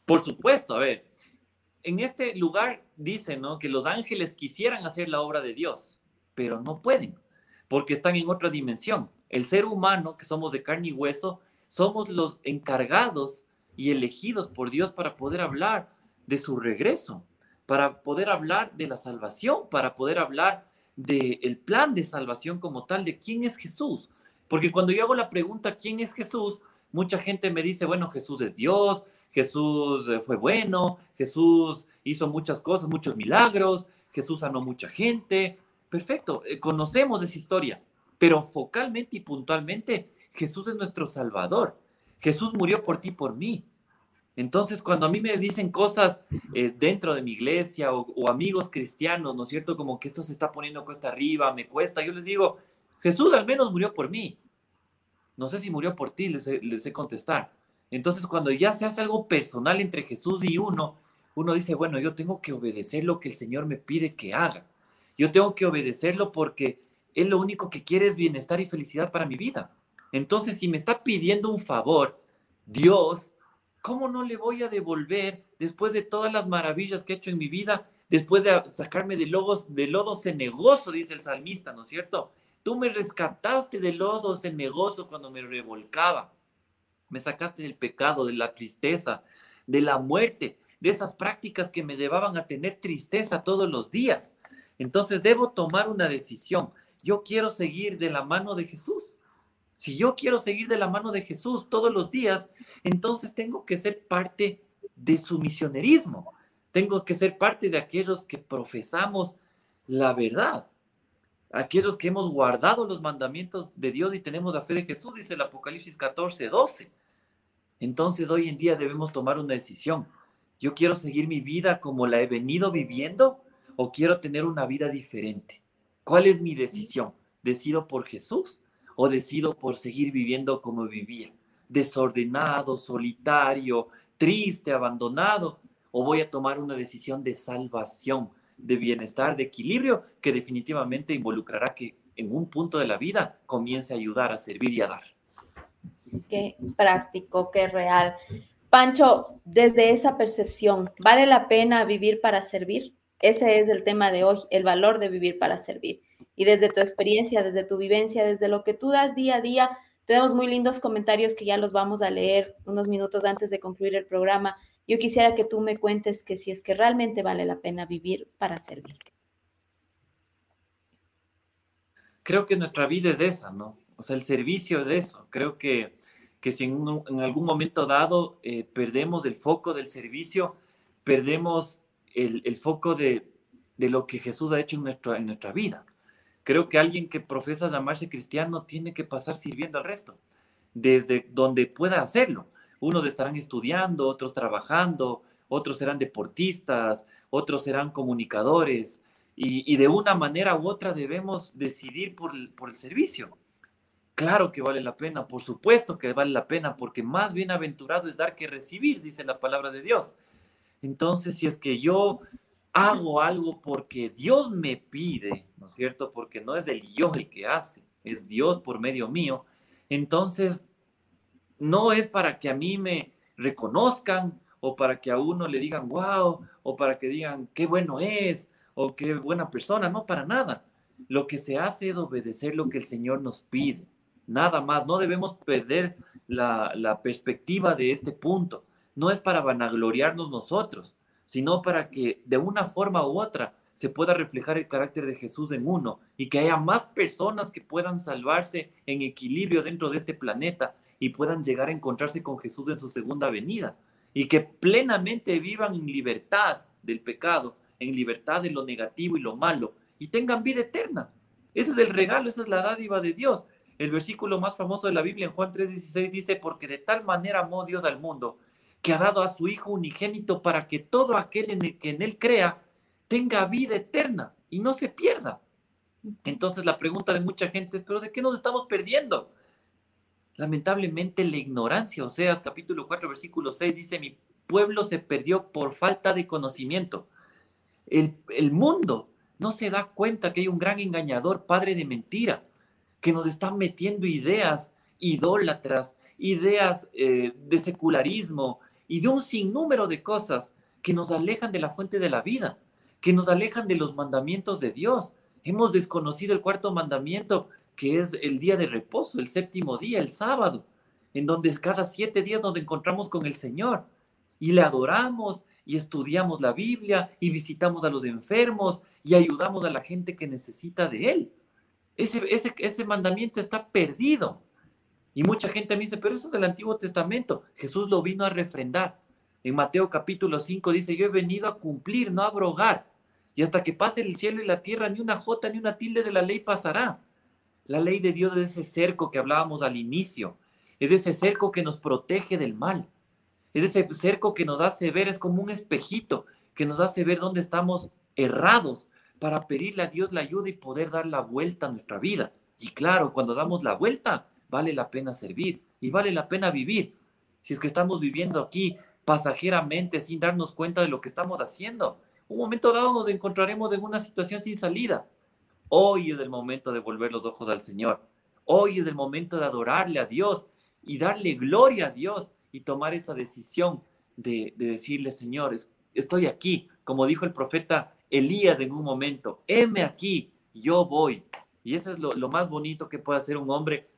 Por supuesto, a ver, en este lugar dice, ¿no? Que los ángeles quisieran hacer la obra de Dios, pero no pueden, porque están en otra dimensión. El ser humano, que somos de carne y hueso, somos los encargados y elegidos por Dios para poder hablar de su regreso, para poder hablar de la salvación, para poder hablar del plan de salvación como tal, de quién es Jesús. Porque cuando yo hago la pregunta, ¿quién es Jesús? Mucha gente me dice, bueno, Jesús es Dios, Jesús eh, fue bueno, Jesús hizo muchas cosas, muchos milagros, Jesús sanó mucha gente. Perfecto, eh, conocemos esa historia, pero focalmente y puntualmente, Jesús es nuestro Salvador. Jesús murió por ti, por mí. Entonces, cuando a mí me dicen cosas eh, dentro de mi iglesia o, amigos cristianos, ¿no es cierto? Como que esto se está poniendo cuesta arriba, me cuesta, yo les digo, Jesús al menos murió por mí. No sé si murió por ti, les sé contestar. Entonces, cuando ya se hace algo personal entre Jesús y uno, uno dice, bueno, yo tengo que obedecer lo que el Señor me pide que haga. Yo tengo que obedecerlo porque Él lo único que quiere es bienestar y felicidad para mi vida. Entonces, si me está pidiendo un favor, Dios, ¿cómo no le voy a devolver después de todas las maravillas que he hecho en mi vida, después de sacarme de, logos, de lodo cenegoso, dice el salmista, ¿no es cierto? Tú me rescataste del lodo cenegoso cuando me revolcaba me sacaste del pecado, de la tristeza, de la muerte, de esas prácticas que me llevaban a tener tristeza todos los días. Entonces debo tomar una decisión. Yo quiero seguir de la mano de Jesús. Si yo quiero seguir de la mano de Jesús todos los días, entonces tengo que ser parte de su misionerismo. Tengo que ser parte de aquellos que profesamos la verdad. Aquellos que hemos guardado los mandamientos de Dios y tenemos la fe de Jesús, dice el Apocalipsis 14, 12. Entonces hoy en día debemos tomar una decisión. ¿Yo quiero seguir mi vida como la he venido viviendo o quiero tener una vida diferente? ¿Cuál es mi decisión? ¿Decido por Jesús o decido por seguir viviendo como vivía? Desordenado, solitario, triste, abandonado. ¿O voy a tomar una decisión de salvación, de bienestar, de equilibrio que definitivamente involucrará que en un punto de la vida comience a ayudar, a servir y a dar? qué práctico, qué real. Pancho, desde esa percepción, ¿vale la pena vivir para servir? Ese es el tema de hoy, el valor de vivir para servir. Y desde tu experiencia, desde tu vivencia, desde lo que tú das día a día, tenemos muy lindos comentarios que ya los vamos a leer unos minutos antes de concluir el programa. Yo quisiera que tú me cuentes que si es que realmente vale la pena vivir para servir. Creo que nuestra vida es esa, ¿no? O sea, el servicio de eso. Creo que, que si en, algún momento dado eh, perdemos el foco del servicio, perdemos el, el foco de, de, lo que Jesús ha hecho en nuestra, en nuestra vida. Creo que alguien que profesa llamarse cristiano tiene que pasar sirviendo al resto, desde donde pueda hacerlo. Unos estarán estudiando, otros trabajando, otros serán deportistas, otros serán comunicadores, y, y de una manera u otra debemos decidir por por el servicio. Claro que vale la pena, por supuesto que vale la pena, porque más bienaventurado es dar que recibir, dice la palabra de Dios. Entonces, si es que yo hago algo porque Dios me pide, ¿no es cierto? Porque no es el yo el que hace, es Dios por medio mío. Entonces, no es para que a mí me reconozcan o para que a uno le digan, wow, o para que digan, qué bueno es, o qué buena persona, no para nada. Lo que se hace es obedecer lo que el Señor nos pide, nada más. No debemos perder la, la perspectiva de este punto. No es para vanagloriarnos nosotros, sino para que de una forma u otra se pueda reflejar el carácter de Jesús en uno y que haya más personas que puedan salvarse en equilibrio dentro de este planeta y puedan llegar a encontrarse con Jesús en su segunda venida y que plenamente vivan en libertad del pecado, en libertad de lo negativo y lo malo y tengan vida eterna. Ese es el regalo, esa es la dádiva de Dios. El versículo más famoso de la Biblia en Juan 3:16 dice, porque de tal manera amó Dios al mundo que ha dado a su Hijo unigénito para que todo aquel en el que en él crea tenga vida eterna y no se pierda. Entonces la pregunta de mucha gente es, pero ¿de qué nos estamos perdiendo? Lamentablemente la ignorancia, Oseas capítulo 4, versículo 6 dice, mi pueblo se perdió por falta de conocimiento. El, el mundo no se da cuenta que hay un gran engañador, padre de mentira, que nos está metiendo ideas idólatras, ideas eh, de secularismo y de un sinnúmero de cosas que nos alejan de la fuente de la vida que nos alejan de los mandamientos de Dios. Hemos desconocido el cuarto mandamiento, que es el día de reposo, el séptimo día, el sábado, en donde cada siete días nos encontramos con el Señor y le adoramos y estudiamos la Biblia y visitamos a los enfermos y ayudamos a la gente que necesita de Él. Ese, ese, ese mandamiento está perdido. Y mucha gente me dice, pero eso es del Antiguo Testamento. Jesús lo vino a refrendar. En Mateo capítulo 5 dice, yo he venido a cumplir, no a abrogar. Y hasta que pase el cielo y la tierra, ni una jota ni una tilde de la ley pasará. La ley de Dios es ese cerco que hablábamos al inicio. Es ese cerco que nos protege del mal. Es ese cerco que nos hace ver, es como un espejito, que nos hace ver dónde estamos errados para pedirle a Dios la ayuda y poder dar la vuelta a nuestra vida. Y claro, cuando damos la vuelta, vale la pena servir y vale la pena vivir. Si es que estamos viviendo aquí pasajeramente sin darnos cuenta de lo que estamos haciendo, un momento dado nos encontraremos en una situación sin salida. Hoy es el momento de volver los ojos al Señor. Hoy es el momento de adorarle a Dios y darle gloria a Dios y tomar esa decisión de, decirle, Señor, estoy aquí, como dijo el profeta Elías en un momento, heme aquí, yo voy. Y eso es lo, lo más bonito que puede hacer un hombre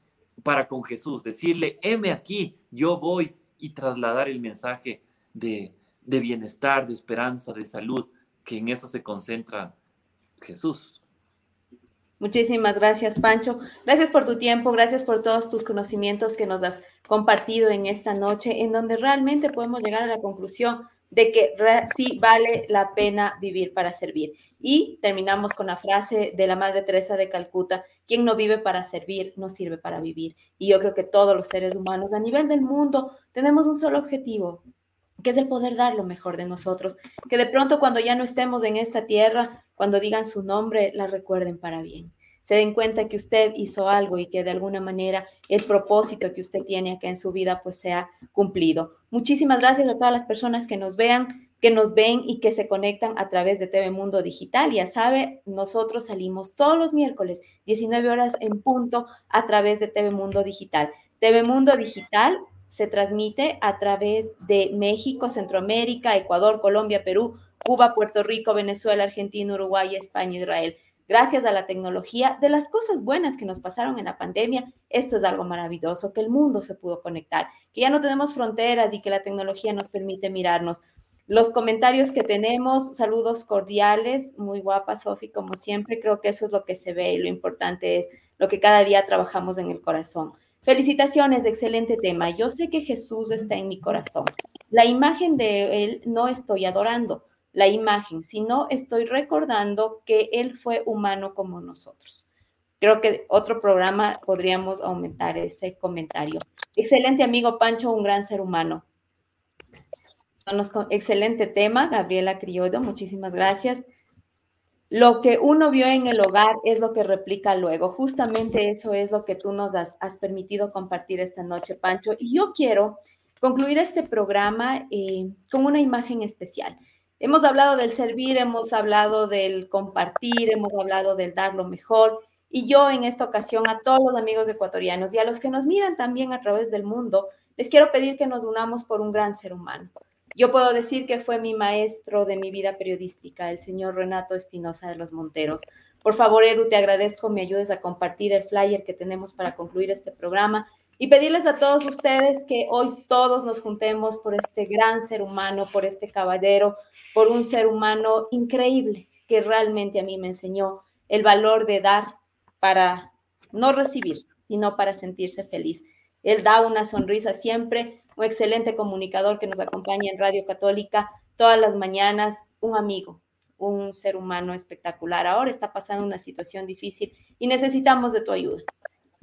para con Jesús, decirle, heme aquí, yo voy y trasladar el mensaje de, de bienestar, de esperanza, de salud, que en eso se concentra Jesús. Muchísimas gracias, Pancho. Gracias por tu tiempo, gracias por todos tus conocimientos que nos has compartido en esta noche, en donde realmente podemos llegar a la conclusión de que sí vale la pena vivir para servir. Y terminamos con la frase de la Madre Teresa de Calcuta, quien no vive para servir, no sirve para vivir. Y yo creo que todos los seres humanos a nivel del mundo tenemos un solo objetivo, que es el poder dar lo mejor de nosotros, que de pronto cuando ya no estemos en esta tierra, cuando digan su nombre, la recuerden para bien. Se den cuenta que usted hizo algo y que de alguna manera el propósito que usted tiene acá en su vida pues se ha cumplido. Muchísimas gracias a todas las personas que nos vean, que nos ven y que se conectan a través de TV Mundo Digital. Ya sabe, nosotros salimos todos los miércoles, 19 horas en punto, a través de TV Mundo Digital. TV Mundo Digital se transmite a través de México, Centroamérica, Ecuador, Colombia, Perú, Cuba, Puerto Rico, Venezuela, Argentina, Uruguay, España, Israel. Gracias a la tecnología, de las cosas buenas que nos pasaron en la pandemia, esto es algo maravilloso, que el mundo se pudo conectar, que ya no tenemos fronteras y que la tecnología nos permite mirarnos. Los comentarios que tenemos, saludos cordiales, muy guapa Sofi, como siempre, creo que eso es lo que se ve y lo importante es lo que cada día trabajamos en el corazón. Felicitaciones, excelente tema. Yo sé que Jesús está en mi corazón. La imagen de Él no estoy adorando, la imagen, sino estoy recordando que Él fue humano como nosotros. Creo que otro programa podríamos aumentar ese comentario. Excelente amigo Pancho, un gran ser humano. Son los, excelente tema, Gabriela Criollo, muchísimas gracias lo que uno vio en el hogar es lo que replica luego. Justamente eso es lo que tú nos has, permitido compartir esta noche, Pancho. Y yo quiero concluir este programa eh, con una imagen especial. Hemos hablado del servir, hemos hablado del compartir, hemos hablado del dar lo mejor. Y yo en esta ocasión a todos los amigos ecuatorianos y a los que nos miran también a través del mundo, les quiero pedir que nos unamos por un gran ser humano. Yo puedo decir que fue mi maestro de mi vida periodística, el señor Renato Espinosa de los Monteros. Por favor, Edu, te agradezco, me ayudes a compartir el flyer que tenemos para concluir este programa y pedirles a todos ustedes que hoy todos nos juntemos por este gran ser humano, por este caballero, por un ser humano increíble que realmente a mí me enseñó el valor de dar para no recibir, sino para sentirse feliz. Él da una sonrisa siempre, un excelente comunicador que nos acompaña en Radio Católica todas las mañanas, un amigo, un ser humano espectacular. Ahora está pasando una situación difícil y necesitamos de tu ayuda.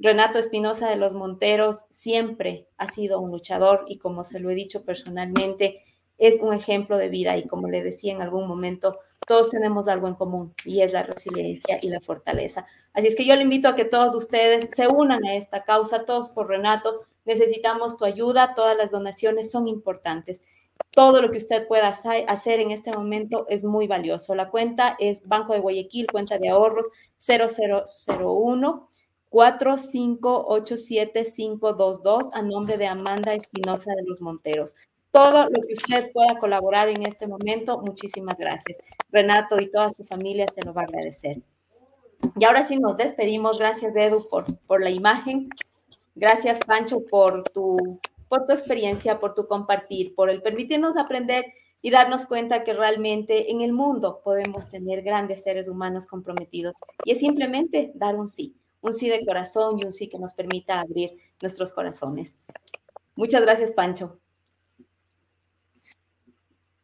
Renato Espinosa de los Monteros siempre ha sido un luchador y como se lo he dicho personalmente, es un ejemplo de vida y como le decía en algún momento, todos tenemos algo en común y es la resiliencia y la fortaleza. Así es que yo le invito a que todos ustedes se unan a esta causa, todos por Renato, necesitamos tu ayuda, todas las donaciones son importantes. Todo lo que usted pueda hacer en este momento es muy valioso. La cuenta es Banco de Guayaquil, cuenta de ahorros 0001 4587522 a nombre de Amanda Espinosa de los Monteros. Todo lo que usted pueda colaborar en este momento, muchísimas gracias. Renato y toda su familia se lo va a agradecer. Y ahora sí nos despedimos. Gracias, Edu, por, por la imagen. Gracias, Pancho, por tu, por tu experiencia, por tu compartir, por el permitirnos aprender y darnos cuenta que realmente en el mundo podemos tener grandes seres humanos comprometidos. Y es simplemente dar un sí, un sí de corazón y un sí que nos permita abrir nuestros corazones. Muchas gracias, Pancho.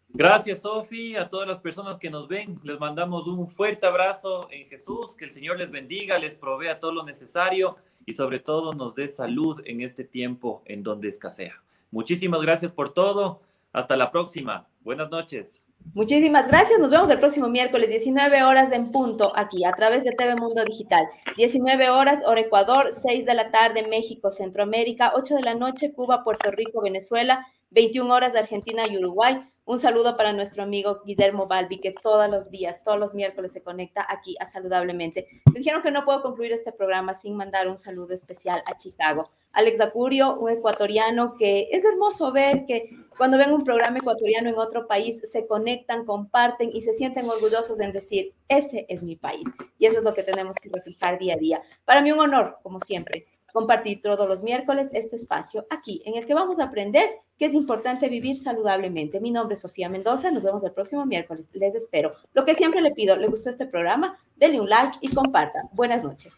Gracias, Sofi, a todas las personas que nos ven. Les mandamos un fuerte abrazo en Jesús, que el Señor les bendiga, les provea todo lo necesario y sobre todo nos dé salud en este tiempo en donde escasea. Muchísimas gracias por todo. Hasta la próxima. Buenas noches. Muchísimas gracias. Nos vemos el próximo miércoles, 19 horas en punto, aquí a través de TV Mundo Digital. 19 horas, hora Ecuador, 6 de la tarde, México, Centroamérica, 8 de la noche, Cuba, Puerto Rico, Venezuela, 21 horas Argentina y Uruguay. Un saludo para nuestro amigo Guillermo Balbi, que todos los días, todos los miércoles se conecta aquí a Saludablemente. Me dijeron que no puedo concluir este programa sin mandar un saludo especial a Chicago. Alex Acurio, un ecuatoriano que es hermoso ver que cuando ven un programa ecuatoriano en otro país se conectan, comparten y se sienten orgullosos en decir, ese es mi país. Y eso es lo que tenemos que reflejar día a día. Para mí un honor, como siempre compartir todos los miércoles este espacio aquí, en el que vamos a aprender que es importante vivir saludablemente. Mi nombre es Sofía Mendoza, nos vemos el próximo miércoles, les espero. Lo que siempre le pido, ¿le gustó este programa? Denle un like y compartan. Buenas noches.